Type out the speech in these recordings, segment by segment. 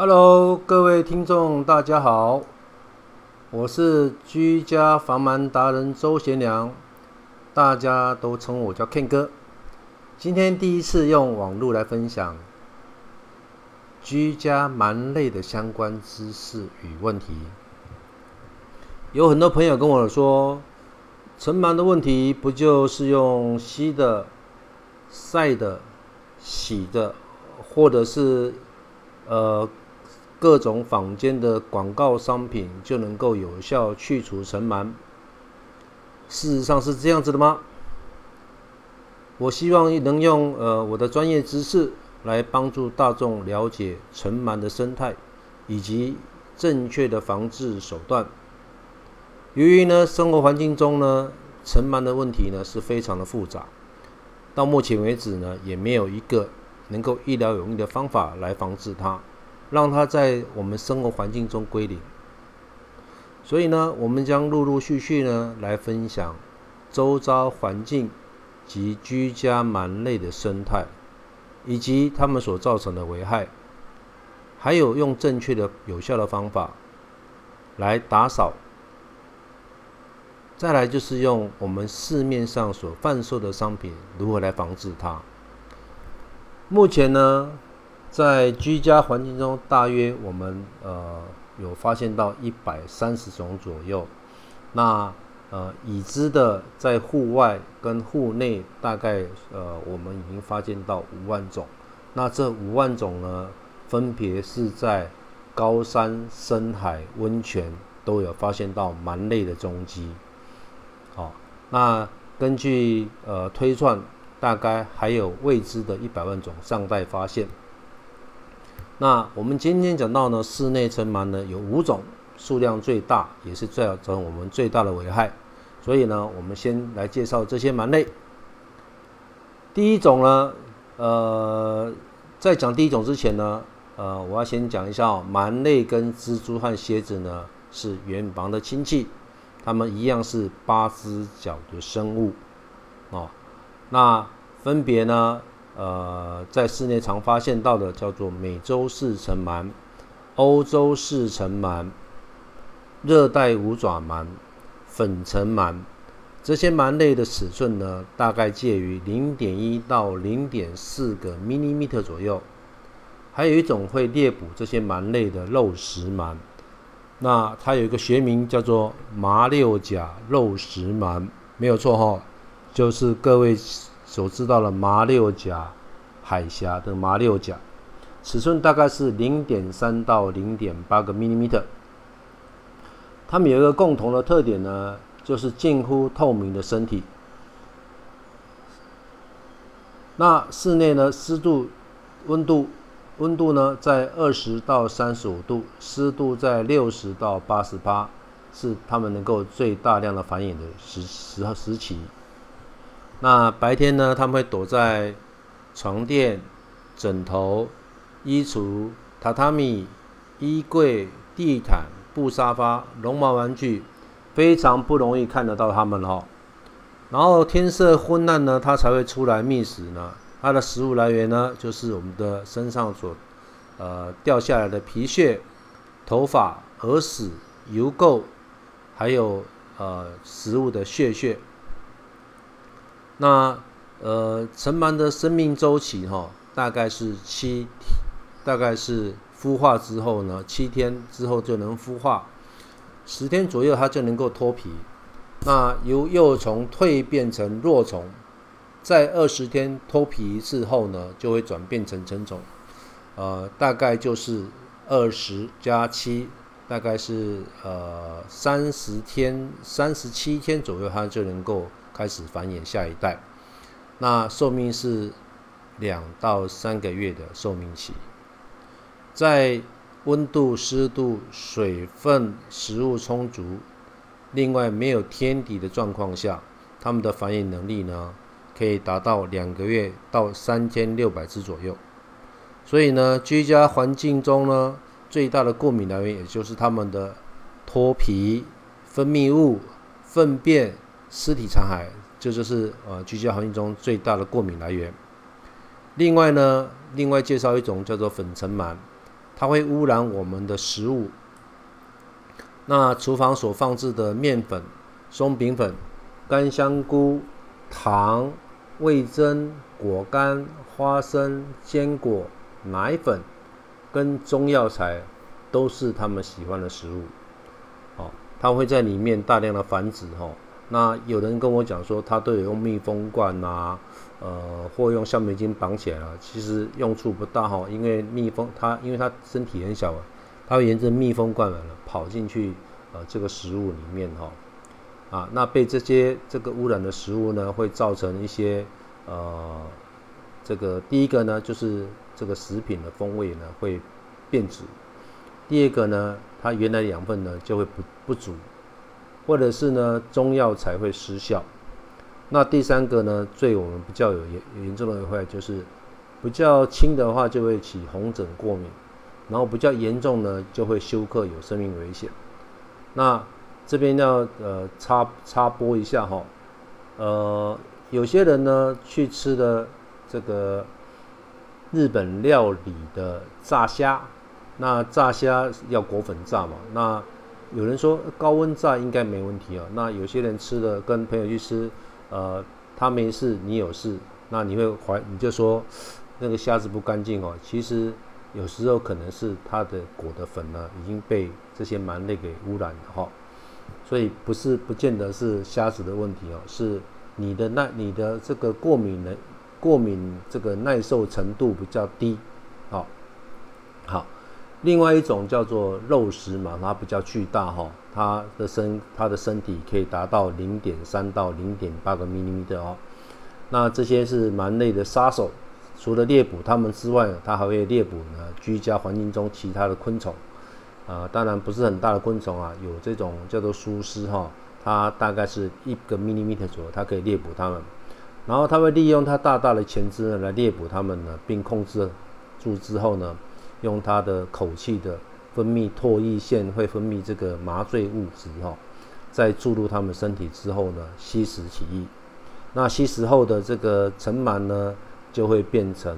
Hello，各位听众，大家好，我是居家防螨达人周贤良，大家都称我叫 Ken 哥。今天第一次用网络来分享居家螨类的相关知识与问题。有很多朋友跟我说，尘螨的问题不就是用吸的、晒的、洗的，或者是呃？各种坊间的广告商品就能够有效去除尘螨，事实上是这样子的吗？我希望能用呃我的专业知识来帮助大众了解尘螨的生态以及正确的防治手段。由于呢生活环境中呢尘螨的问题呢是非常的复杂，到目前为止呢也没有一个能够一劳永逸的方法来防治它。让它在我们生活环境中归零。所以呢，我们将陆陆续续呢来分享周遭环境及居家螨类的生态，以及它们所造成的危害，还有用正确的、有效的方法来打扫。再来就是用我们市面上所贩售的商品如何来防治它。目前呢。在居家环境中，大约我们呃有发现到一百三十种左右。那呃已知的在户外跟户内，大概呃我们已经发现到五万种。那这五万种呢，分别是在高山、深海、温泉都有发现到蛮类的踪迹。好，那根据呃推算，大概还有未知的一百万种尚待发现。那我们今天讲到呢，室内尘螨呢有五种，数量最大，也是造成我们最大的危害。所以呢，我们先来介绍这些螨类。第一种呢，呃，在讲第一种之前呢，呃，我要先讲一下哦，螨类跟蜘蛛和蝎子呢是远房的亲戚，它们一样是八只脚的生物哦。那分别呢？呃，在室内常发现到的叫做美洲四尘螨、欧洲四尘螨、热带五爪螨、粉尘螨，这些螨类的尺寸呢，大概介于零点一到零点四个 m m 左右。还有一种会猎捕这些螨类的肉食螨，那它有一个学名叫做麻六甲肉食螨，没有错哈，就是各位。所知道的麻六甲海峡的麻六甲，尺寸大概是零点三到零点八个 m m 它们有一个共同的特点呢，就是近乎透明的身体。那室内呢，湿度、温度、温度呢在二十到三十五度，湿度在六十到八十八，是它们能够最大量的繁衍的时时时期。那白天呢，他们会躲在床垫、枕头、衣橱、榻榻米、衣柜、地毯、布沙发、绒毛玩具，非常不容易看得到它们哦。然后天色昏暗呢，它才会出来觅食呢。它的食物来源呢，就是我们的身上所呃掉下来的皮屑、头发、耳屎、油垢，还有呃食物的屑屑。那呃，尘螨的生命周期哈，大概是七，大概是孵化之后呢，七天之后就能孵化，十天左右它就能够脱皮。那由幼虫蜕变成弱虫，在二十天脱皮一次后呢，就会转变成成虫。呃，大概就是二十加七，大概是呃三十天、三十七天左右，它就能够。开始繁衍下一代，那寿命是两到三个月的寿命期，在温度、湿度、水分、食物充足，另外没有天敌的状况下，它们的繁衍能力呢，可以达到两个月到三千六百只左右。所以呢，居家环境中呢，最大的过敏来源也就是它们的脱皮、分泌物、粪便。尸体残骸，这就是呃居家环境中最大的过敏来源。另外呢，另外介绍一种叫做粉尘螨，它会污染我们的食物。那厨房所放置的面粉、松饼粉、干香菇、糖、味增、果干、花生、坚果、奶粉跟中药材，都是他们喜欢的食物。哦，它会在里面大量的繁殖。哦，那有人跟我讲说，他都有用密封罐呐，呃，或用橡皮筋绑起来了，其实用处不大哈，因为密封它，因为它身体很小啊。它会沿着密封罐跑进去，呃，这个食物里面哈，啊，那被这些这个污染的食物呢，会造成一些呃，这个第一个呢，就是这个食品的风味呢会变质；第二个呢，它原来养分呢就会不不足，或者是呢中药才会失效。那第三个呢，最我们比较有严严重的坏就是比较轻的话就会起红疹过敏。然后比较严重呢，就会休克，有生命危险。那这边要呃插插播一下哈，呃，有些人呢去吃的这个日本料理的炸虾，那炸虾要裹粉炸嘛，那有人说高温炸应该没问题啊。那有些人吃的跟朋友去吃，呃，他没事，你有事，那你会怀你就说那个虾子不干净哦，其实。有时候可能是它的果的粉呢已经被这些螨类给污染了哈，所以不是不见得是虾子的问题哦，是你的耐你的这个过敏的过敏这个耐受程度比较低，另外一种叫做肉食嘛，它比较巨大哈，它的身它的身体可以达到零点三到零点八个毫米的哦，那这些是螨类的杀手。除了猎捕它们之外，它还会猎捕呢居家环境中其他的昆虫，啊，当然不是很大的昆虫啊，有这种叫做苏丝哈，它大概是一个 millimeter 左右，它可以猎捕它们，然后它会利用它大大的前肢呢来猎捕它们呢，并控制住之后呢，用它的口气的分泌唾液腺会分泌这个麻醉物质哈，在注入它们身体之后呢，吸食起液，那吸食后的这个尘螨呢。就会变成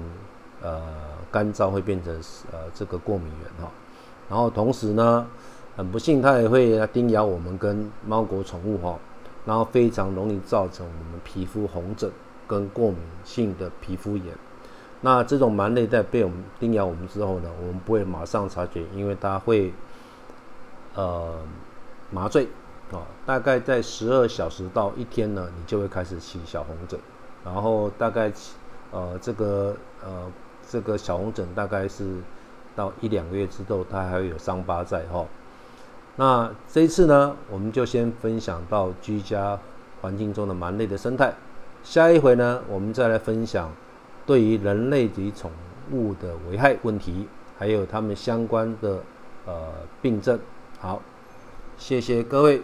呃干燥，会变成呃这个过敏源哈。然后同时呢，很不幸它也会叮咬我们跟猫狗宠物哈。然后非常容易造成我们皮肤红疹跟过敏性的皮肤炎。那这种螨类在被我们叮咬我们之后呢，我们不会马上察觉，因为它会呃麻醉啊，大概在十二小时到一天呢，你就会开始起小红疹，然后大概。呃，这个呃，这个小红疹大概是到一两个月之后，它还会有伤疤在哈。那这一次呢，我们就先分享到居家环境中的蛮类的生态。下一回呢，我们再来分享对于人类及宠物的危害问题，还有他们相关的呃病症。好，谢谢各位。